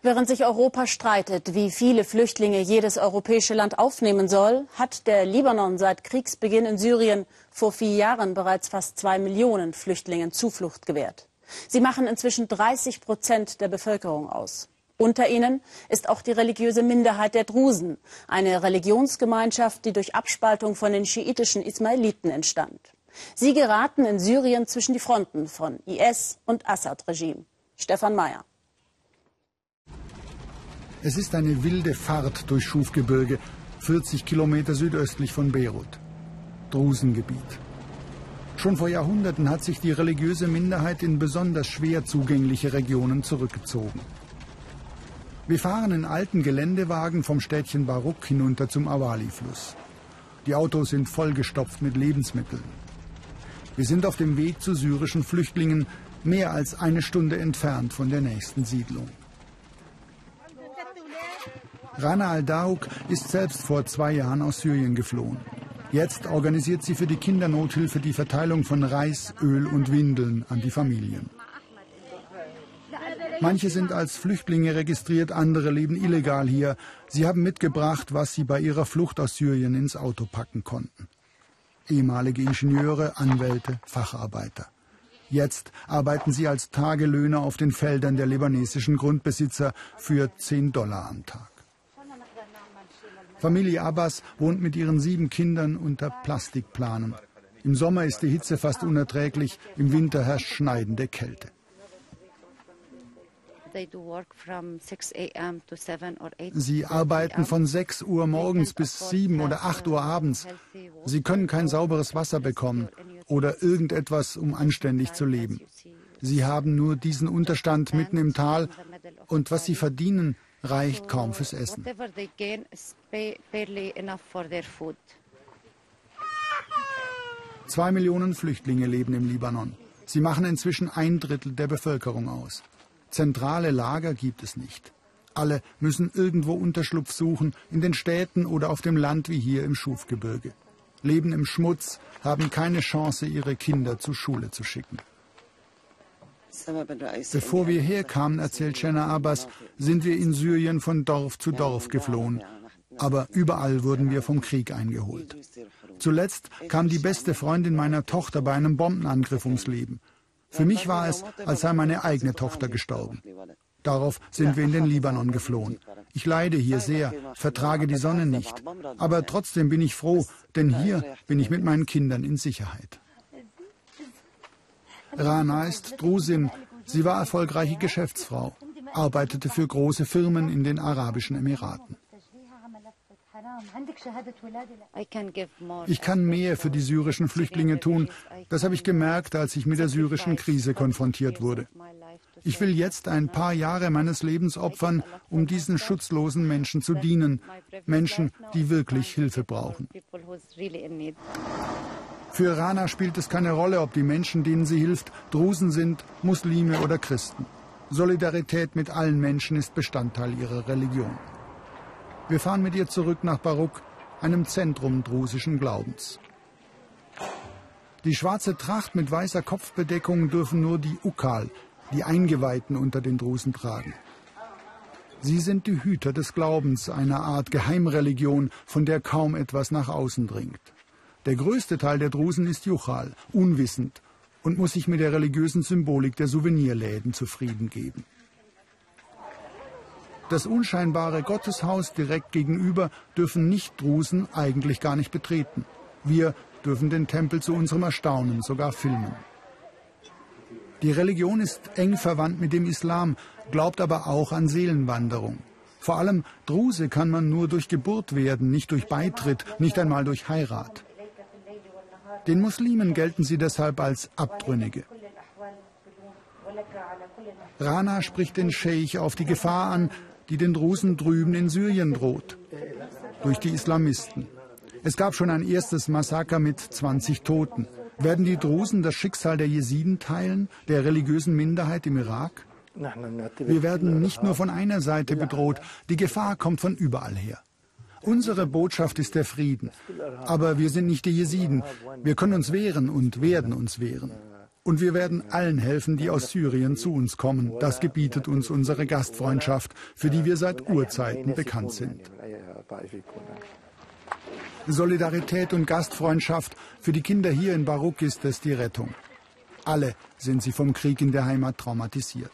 Während sich Europa streitet, wie viele Flüchtlinge jedes europäische Land aufnehmen soll, hat der Libanon seit Kriegsbeginn in Syrien vor vier Jahren bereits fast zwei Millionen Flüchtlingen Zuflucht gewährt. Sie machen inzwischen 30 Prozent der Bevölkerung aus. Unter ihnen ist auch die religiöse Minderheit der Drusen, eine Religionsgemeinschaft, die durch Abspaltung von den schiitischen Ismailiten entstand. Sie geraten in Syrien zwischen die Fronten von IS und Assad-Regime. Stefan Mayer. Es ist eine wilde Fahrt durch Schufgebirge, 40 Kilometer südöstlich von Beirut. Drusengebiet. Schon vor Jahrhunderten hat sich die religiöse Minderheit in besonders schwer zugängliche Regionen zurückgezogen. Wir fahren in alten Geländewagen vom Städtchen Baruch hinunter zum Awali-Fluss. Die Autos sind vollgestopft mit Lebensmitteln. Wir sind auf dem Weg zu syrischen Flüchtlingen, mehr als eine Stunde entfernt von der nächsten Siedlung. Rana al-Daouk ist selbst vor zwei Jahren aus Syrien geflohen. Jetzt organisiert sie für die Kindernothilfe die Verteilung von Reis, Öl und Windeln an die Familien. Manche sind als Flüchtlinge registriert, andere leben illegal hier. Sie haben mitgebracht, was sie bei ihrer Flucht aus Syrien ins Auto packen konnten. Ehemalige Ingenieure, Anwälte, Facharbeiter. Jetzt arbeiten sie als Tagelöhner auf den Feldern der libanesischen Grundbesitzer für 10 Dollar am Tag. Familie Abbas wohnt mit ihren sieben Kindern unter Plastikplanen. Im Sommer ist die Hitze fast unerträglich, im Winter herrscht schneidende Kälte. Sie arbeiten von 6 Uhr morgens bis 7 oder 8 Uhr abends. Sie können kein sauberes Wasser bekommen oder irgendetwas, um anständig zu leben. Sie haben nur diesen Unterstand mitten im Tal und was sie verdienen, reicht kaum fürs Essen. Zwei Millionen Flüchtlinge leben im Libanon. Sie machen inzwischen ein Drittel der Bevölkerung aus. Zentrale Lager gibt es nicht. Alle müssen irgendwo Unterschlupf suchen, in den Städten oder auf dem Land wie hier im Schufgebirge. Leben im Schmutz, haben keine Chance, ihre Kinder zur Schule zu schicken. Bevor wir herkamen, erzählt Shenna Abbas, sind wir in Syrien von Dorf zu Dorf geflohen. Aber überall wurden wir vom Krieg eingeholt. Zuletzt kam die beste Freundin meiner Tochter bei einem Bombenangriff ums Leben. Für mich war es, als sei meine eigene Tochter gestorben. Darauf sind wir in den Libanon geflohen. Ich leide hier sehr, vertrage die Sonne nicht. Aber trotzdem bin ich froh, denn hier bin ich mit meinen Kindern in Sicherheit. Rana ist Drusin. Sie war erfolgreiche Geschäftsfrau, arbeitete für große Firmen in den Arabischen Emiraten. Ich kann mehr für die syrischen Flüchtlinge tun. Das habe ich gemerkt, als ich mit der syrischen Krise konfrontiert wurde. Ich will jetzt ein paar Jahre meines Lebens opfern, um diesen schutzlosen Menschen zu dienen. Menschen, die wirklich Hilfe brauchen. Für Rana spielt es keine Rolle, ob die Menschen, denen sie hilft, Drusen sind, Muslime oder Christen. Solidarität mit allen Menschen ist Bestandteil ihrer Religion. Wir fahren mit ihr zurück nach Baruch, einem Zentrum drusischen Glaubens. Die schwarze Tracht mit weißer Kopfbedeckung dürfen nur die Ukal, die Eingeweihten unter den Drusen tragen. Sie sind die Hüter des Glaubens, einer Art Geheimreligion, von der kaum etwas nach außen dringt. Der größte Teil der Drusen ist Juchal, unwissend und muss sich mit der religiösen Symbolik der Souvenirläden zufrieden geben. Das unscheinbare Gotteshaus direkt gegenüber dürfen Nicht-Drusen eigentlich gar nicht betreten. Wir dürfen den Tempel zu unserem Erstaunen sogar filmen. Die Religion ist eng verwandt mit dem Islam, glaubt aber auch an Seelenwanderung. Vor allem Druse kann man nur durch Geburt werden, nicht durch Beitritt, nicht einmal durch Heirat. Den Muslimen gelten sie deshalb als Abtrünnige. Rana spricht den Scheich auf die Gefahr an, die den Drusen drüben in Syrien droht. Durch die Islamisten. Es gab schon ein erstes Massaker mit 20 Toten. Werden die Drusen das Schicksal der Jesiden teilen, der religiösen Minderheit im Irak? Wir werden nicht nur von einer Seite bedroht, die Gefahr kommt von überall her. Unsere Botschaft ist der Frieden. Aber wir sind nicht die Jesiden. Wir können uns wehren und werden uns wehren. Und wir werden allen helfen, die aus Syrien zu uns kommen. Das gebietet uns unsere Gastfreundschaft, für die wir seit Urzeiten bekannt sind. Solidarität und Gastfreundschaft für die Kinder hier in Baruk ist es die Rettung. Alle sind sie vom Krieg in der Heimat traumatisiert.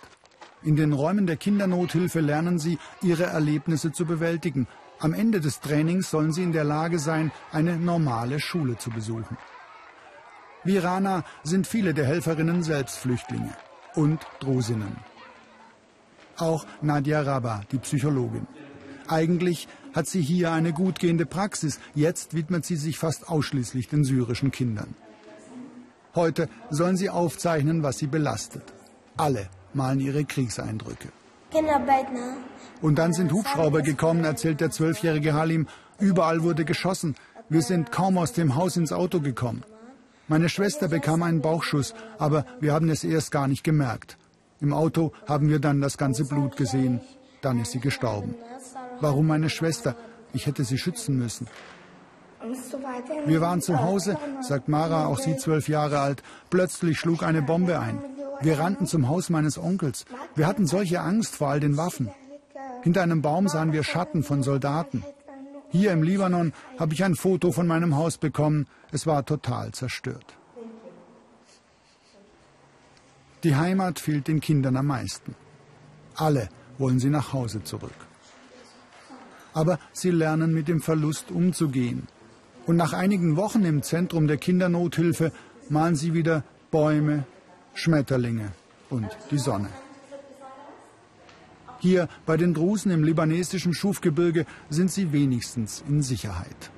In den Räumen der Kindernothilfe lernen sie, ihre Erlebnisse zu bewältigen. Am Ende des Trainings sollen sie in der Lage sein, eine normale Schule zu besuchen. Wie Rana sind viele der Helferinnen selbst Flüchtlinge und Drusinnen. Auch Nadia Rabba, die Psychologin. Eigentlich hat sie hier eine gut gehende Praxis. Jetzt widmet sie sich fast ausschließlich den syrischen Kindern. Heute sollen sie aufzeichnen, was sie belastet. Alle malen ihre Kriegseindrücke. Und dann sind Hubschrauber gekommen, erzählt der zwölfjährige Halim. Überall wurde geschossen. Wir sind kaum aus dem Haus ins Auto gekommen. Meine Schwester bekam einen Bauchschuss, aber wir haben es erst gar nicht gemerkt. Im Auto haben wir dann das ganze Blut gesehen. Dann ist sie gestorben. Warum meine Schwester? Ich hätte sie schützen müssen. Wir waren zu Hause, sagt Mara, auch sie zwölf Jahre alt. Plötzlich schlug eine Bombe ein. Wir rannten zum Haus meines Onkels. Wir hatten solche Angst vor all den Waffen. Hinter einem Baum sahen wir Schatten von Soldaten. Hier im Libanon habe ich ein Foto von meinem Haus bekommen. Es war total zerstört. Die Heimat fehlt den Kindern am meisten. Alle wollen sie nach Hause zurück. Aber sie lernen mit dem Verlust umzugehen. Und nach einigen Wochen im Zentrum der Kindernothilfe malen sie wieder Bäume, Schmetterlinge und die Sonne. Hier bei den Drusen im libanesischen Schufgebirge sind sie wenigstens in Sicherheit.